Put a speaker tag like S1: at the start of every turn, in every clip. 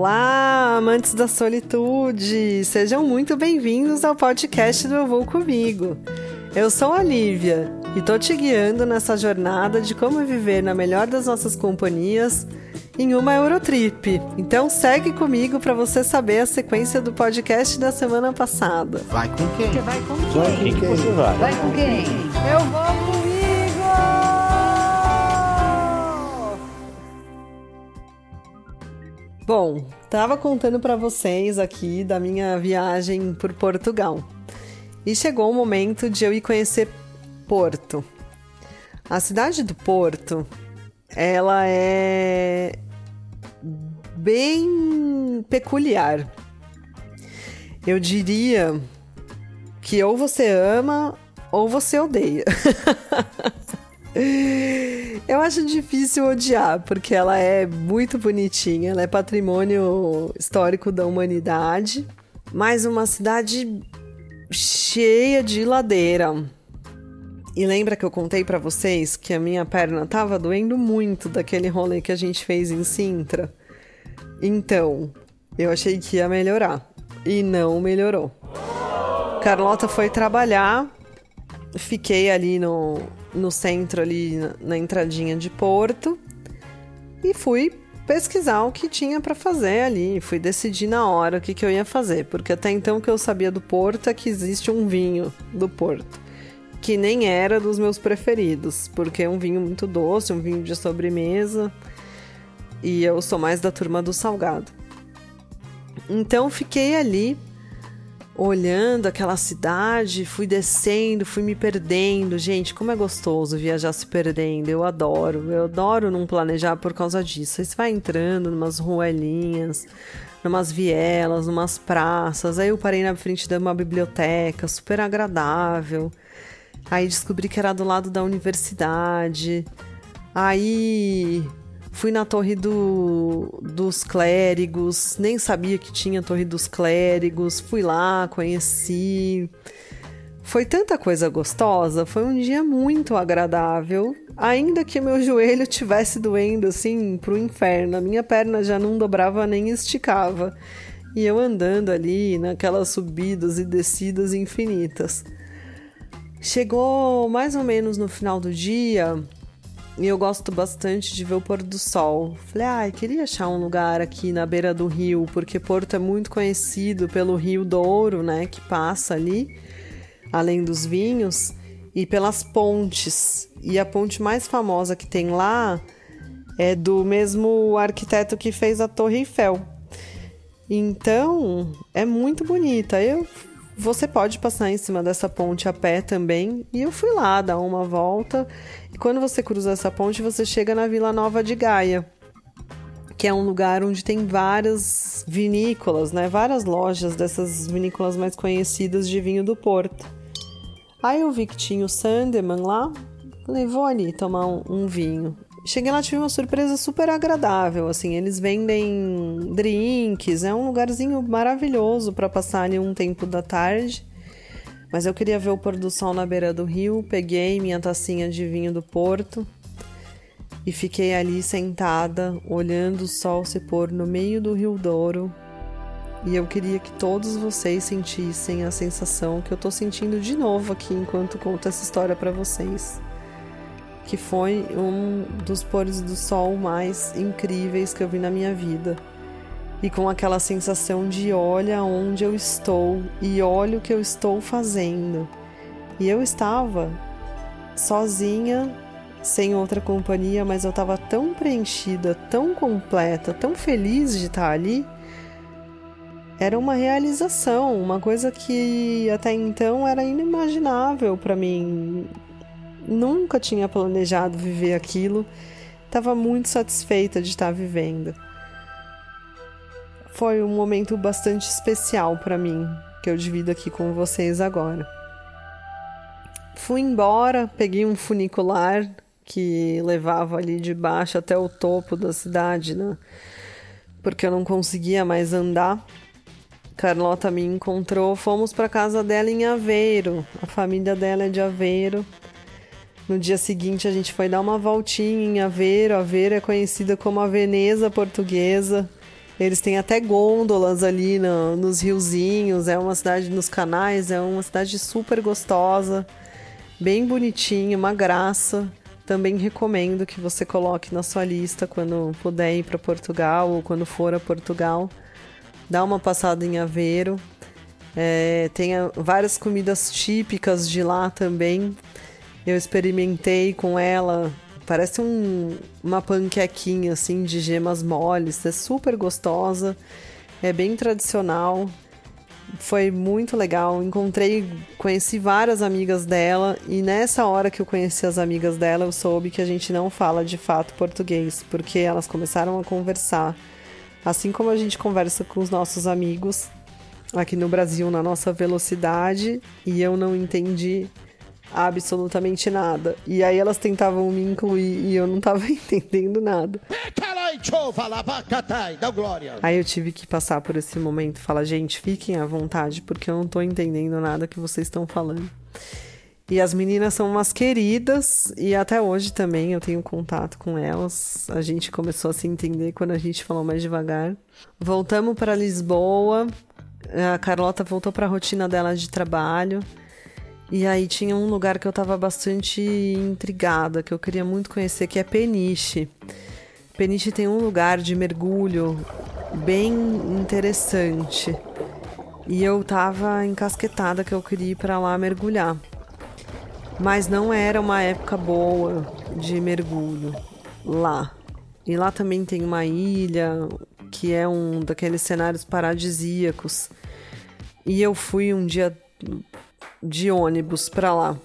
S1: Olá, amantes da solitude! Sejam muito bem-vindos ao podcast do Eu Vou Comigo. Eu sou a Lívia e tô te guiando nessa jornada de como viver na melhor das nossas companhias em uma Eurotrip. Então segue comigo para você saber a sequência do podcast da semana passada.
S2: Vai com quem?
S3: Você vai com quem?
S2: Vai com quem você vai?
S3: Vai com quem?
S1: Eu vou comigo! Bom, tava contando para vocês aqui da minha viagem por Portugal. E chegou o momento de eu ir conhecer Porto. A cidade do Porto, ela é bem peculiar. Eu diria que ou você ama ou você odeia. Eu acho difícil odiar, porque ela é muito bonitinha, ela é patrimônio histórico da humanidade, mas uma cidade cheia de ladeira. E lembra que eu contei para vocês que a minha perna tava doendo muito daquele rolê que a gente fez em Sintra? Então, eu achei que ia melhorar e não melhorou. Carlota foi trabalhar, fiquei ali no, no centro, ali na, na entradinha de Porto, e fui pesquisar o que tinha para fazer ali. Fui decidir na hora o que, que eu ia fazer, porque até então o que eu sabia do Porto é que existe um vinho do Porto, que nem era dos meus preferidos, porque é um vinho muito doce, um vinho de sobremesa, e eu sou mais da turma do salgado. Então fiquei ali olhando aquela cidade, fui descendo, fui me perdendo. Gente, como é gostoso viajar se perdendo. Eu adoro. Eu adoro não planejar por causa disso. Aí você vai entrando numas ruelinhas, numas vielas, numas praças. Aí eu parei na frente de uma biblioteca super agradável. Aí descobri que era do lado da universidade. Aí Fui na Torre do, dos Clérigos, nem sabia que tinha Torre dos Clérigos. Fui lá, conheci. Foi tanta coisa gostosa, foi um dia muito agradável. Ainda que meu joelho tivesse doendo assim pro inferno, a minha perna já não dobrava nem esticava. E eu andando ali naquelas subidas e descidas infinitas. Chegou mais ou menos no final do dia, e eu gosto bastante de ver o pôr do sol. Falei, ah, queria achar um lugar aqui na beira do rio, porque Porto é muito conhecido pelo Rio Douro, né, que passa ali, além dos vinhos, e pelas pontes. E a ponte mais famosa que tem lá é do mesmo arquiteto que fez a Torre Eiffel. Então, é muito bonita. Eu você pode passar em cima dessa ponte a pé também. E eu fui lá dar uma volta. Quando você cruza essa ponte, você chega na Vila Nova de Gaia, que é um lugar onde tem várias vinícolas, né? Várias lojas dessas vinícolas mais conhecidas de vinho do Porto. Aí eu vi que tinha o Sandeman lá. Falei, vou ali tomar um, um vinho. Cheguei lá, tive uma surpresa super agradável, assim, eles vendem drinks, é um lugarzinho maravilhoso para passar ali um tempo da tarde. Mas eu queria ver o pôr do sol na beira do rio, peguei minha tacinha de vinho do Porto e fiquei ali sentada, olhando o sol se pôr no meio do Rio Douro. E eu queria que todos vocês sentissem a sensação que eu tô sentindo de novo aqui enquanto conto essa história para vocês que foi um dos pôres do sol mais incríveis que eu vi na minha vida. E com aquela sensação de olha onde eu estou e olha o que eu estou fazendo. E eu estava sozinha, sem outra companhia, mas eu estava tão preenchida, tão completa, tão feliz de estar ali. Era uma realização, uma coisa que até então era inimaginável para mim nunca tinha planejado viver aquilo, estava muito satisfeita de estar vivendo. Foi um momento bastante especial para mim, que eu divido aqui com vocês agora. Fui embora, peguei um funicular que levava ali de baixo até o topo da cidade, né? Porque eu não conseguia mais andar. Carlota me encontrou, fomos para casa dela em Aveiro. A família dela é de Aveiro. No dia seguinte, a gente foi dar uma voltinha em Aveiro. Aveiro é conhecida como a Veneza portuguesa. Eles têm até gôndolas ali no, nos riozinhos, é uma cidade nos canais, é uma cidade super gostosa, bem bonitinha, uma graça. Também recomendo que você coloque na sua lista quando puder ir para Portugal ou quando for a Portugal. Dá uma passada em Aveiro. É, tem várias comidas típicas de lá também. Eu experimentei com ela Parece um, uma panquequinha assim de gemas moles, é super gostosa, é bem tradicional. Foi muito legal. Encontrei, conheci várias amigas dela e nessa hora que eu conheci as amigas dela, eu soube que a gente não fala de fato português, porque elas começaram a conversar assim como a gente conversa com os nossos amigos aqui no Brasil na nossa velocidade e eu não entendi absolutamente nada. E aí elas tentavam me incluir e eu não tava entendendo nada. Aí eu tive que passar por esse momento falar, gente, fiquem à vontade, porque eu não tô entendendo nada que vocês estão falando. E as meninas são umas queridas e até hoje também eu tenho contato com elas. A gente começou a se entender quando a gente falou mais devagar. Voltamos para Lisboa. A Carlota voltou para a rotina dela de trabalho. E aí tinha um lugar que eu estava bastante intrigada, que eu queria muito conhecer, que é Peniche. Peniche tem um lugar de mergulho bem interessante. E eu tava encasquetada que eu queria ir para lá mergulhar. Mas não era uma época boa de mergulho lá. E lá também tem uma ilha que é um daqueles cenários paradisíacos. E eu fui um dia de ônibus para lá.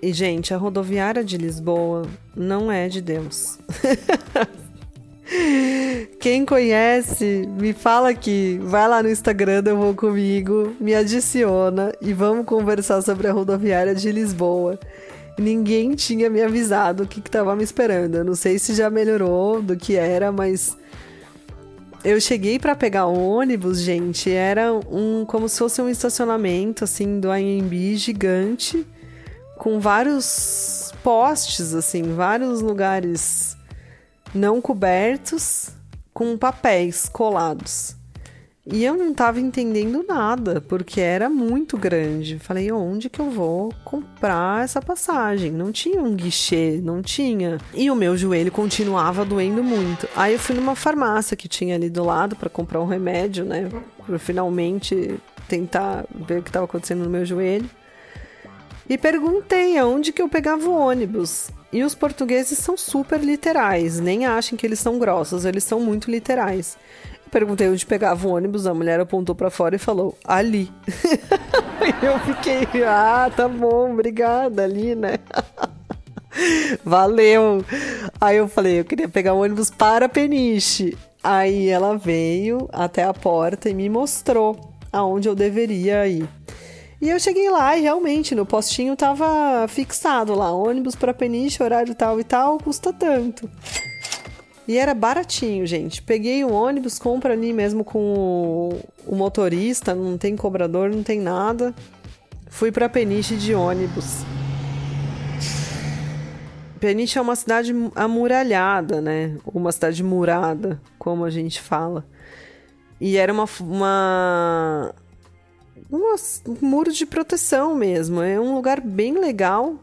S1: E, gente, a rodoviária de Lisboa não é de Deus. Quem conhece, me fala aqui. Vai lá no Instagram Eu Vou Comigo, me adiciona e vamos conversar sobre a rodoviária de Lisboa. Ninguém tinha me avisado o que estava me esperando. Eu não sei se já melhorou do que era, mas eu cheguei para pegar o ônibus, gente, era um como se fosse um estacionamento assim do AMB gigante com vários postes assim, vários lugares não cobertos com papéis colados. E eu não estava entendendo nada, porque era muito grande. Falei, onde que eu vou comprar essa passagem? Não tinha um guichê, não tinha. E o meu joelho continuava doendo muito. Aí eu fui numa farmácia que tinha ali do lado para comprar um remédio, né? Para finalmente tentar ver o que estava acontecendo no meu joelho. E perguntei aonde que eu pegava o ônibus. E os portugueses são super literais, nem achem que eles são grossos, eles são muito literais. Perguntei onde pegava o ônibus, a mulher apontou para fora e falou: ali. eu fiquei, ah, tá bom, obrigada, ali, né? Valeu. Aí eu falei, eu queria pegar o ônibus para Peniche. Aí ela veio até a porta e me mostrou aonde eu deveria ir. E eu cheguei lá e realmente no postinho tava fixado lá, ônibus para Peniche, horário tal e tal, custa tanto. E era baratinho, gente. Peguei o ônibus, compra ali mesmo com o, o motorista, não tem cobrador, não tem nada. Fui para Peniche de ônibus. Peniche é uma cidade amuralhada, né? Uma cidade murada, como a gente fala. E era uma, uma, uma um muro de proteção mesmo. É um lugar bem legal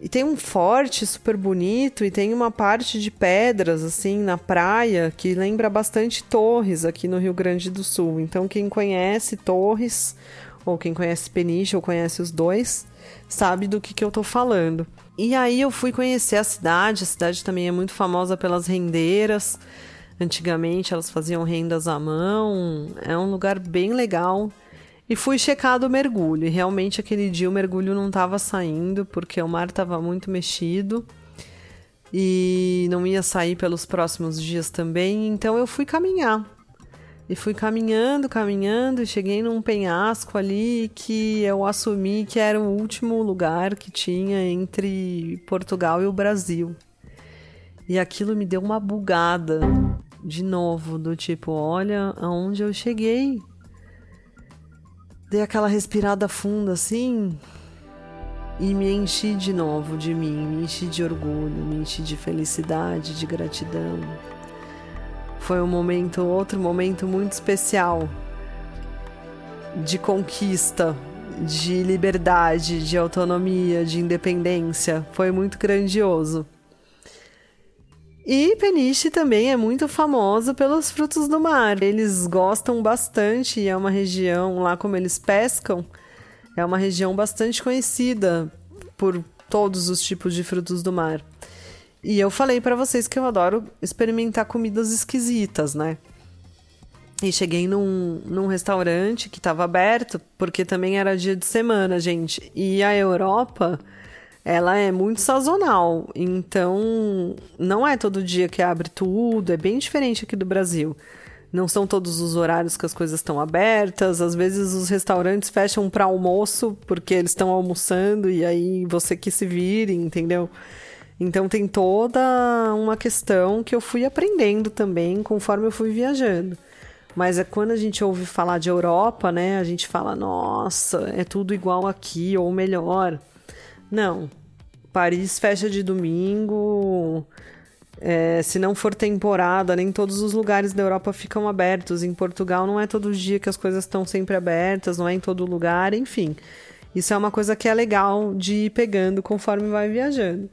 S1: e tem um forte super bonito e tem uma parte de pedras assim na praia que lembra bastante Torres aqui no Rio Grande do Sul. Então quem conhece Torres ou quem conhece Peniche ou conhece os dois, sabe do que, que eu tô falando. E aí eu fui conhecer a cidade, a cidade também é muito famosa pelas rendeiras. Antigamente elas faziam rendas à mão, é um lugar bem legal. E fui checar do mergulho. E realmente aquele dia o mergulho não estava saindo, porque o mar estava muito mexido. E não ia sair pelos próximos dias também. Então eu fui caminhar. E fui caminhando, caminhando, e cheguei num penhasco ali que eu assumi que era o último lugar que tinha entre Portugal e o Brasil. E aquilo me deu uma bugada de novo, do tipo, olha aonde eu cheguei. Dei aquela respirada funda assim e me enchi de novo de mim, me enchi de orgulho, me enchi de felicidade, de gratidão. Foi um momento, outro momento muito especial de conquista, de liberdade, de autonomia, de independência. Foi muito grandioso. E Peniche também é muito famoso pelos frutos do mar. Eles gostam bastante e é uma região, lá como eles pescam, é uma região bastante conhecida por todos os tipos de frutos do mar. E eu falei para vocês que eu adoro experimentar comidas esquisitas, né? E cheguei num, num restaurante que estava aberto, porque também era dia de semana, gente. E a Europa, ela é muito sazonal. Então, não é todo dia que abre tudo. É bem diferente aqui do Brasil. Não são todos os horários que as coisas estão abertas. Às vezes os restaurantes fecham para almoço, porque eles estão almoçando e aí você que se vire, entendeu? Então tem toda uma questão que eu fui aprendendo também conforme eu fui viajando. Mas é quando a gente ouve falar de Europa, né? A gente fala, nossa, é tudo igual aqui, ou melhor. Não. Paris fecha de domingo. É, se não for temporada, nem todos os lugares da Europa ficam abertos. Em Portugal não é todo dia que as coisas estão sempre abertas, não é em todo lugar, enfim. Isso é uma coisa que é legal de ir pegando conforme vai viajando.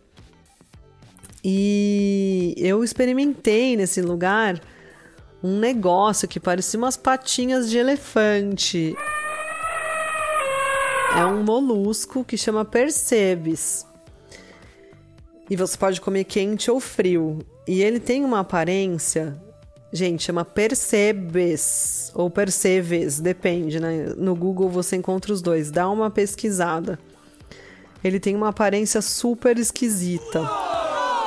S1: E eu experimentei nesse lugar um negócio que parecia umas patinhas de elefante. É um molusco que chama Percebes. E você pode comer quente ou frio. E ele tem uma aparência, gente, chama Percebes ou Percebes, depende, né? No Google você encontra os dois. Dá uma pesquisada. Ele tem uma aparência super esquisita.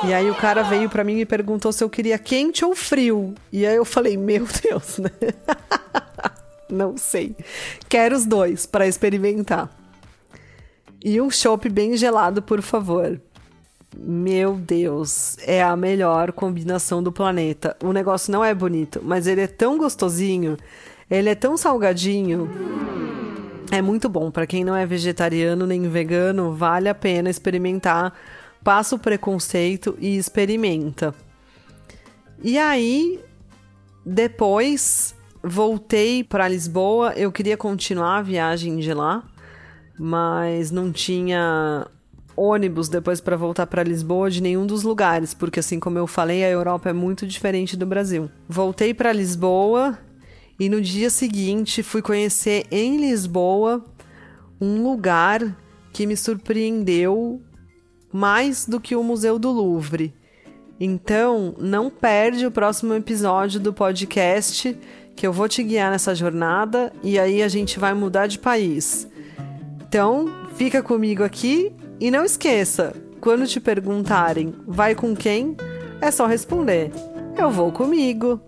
S1: E aí o cara veio para mim e perguntou se eu queria quente ou frio. E aí eu falei, meu Deus, né? Não sei. Quero os dois para experimentar. E um chopp bem gelado, por favor. Meu Deus, é a melhor combinação do planeta. O negócio não é bonito, mas ele é tão gostosinho, ele é tão salgadinho. É muito bom para quem não é vegetariano nem vegano, vale a pena experimentar passa o preconceito e experimenta. E aí, depois voltei para Lisboa. Eu queria continuar a viagem de lá, mas não tinha ônibus depois para voltar para Lisboa de nenhum dos lugares, porque assim como eu falei, a Europa é muito diferente do Brasil. Voltei para Lisboa e no dia seguinte fui conhecer em Lisboa um lugar que me surpreendeu mais do que o Museu do Louvre. Então, não perde o próximo episódio do podcast, que eu vou te guiar nessa jornada e aí a gente vai mudar de país. Então, fica comigo aqui e não esqueça, quando te perguntarem vai com quem, é só responder: eu vou comigo.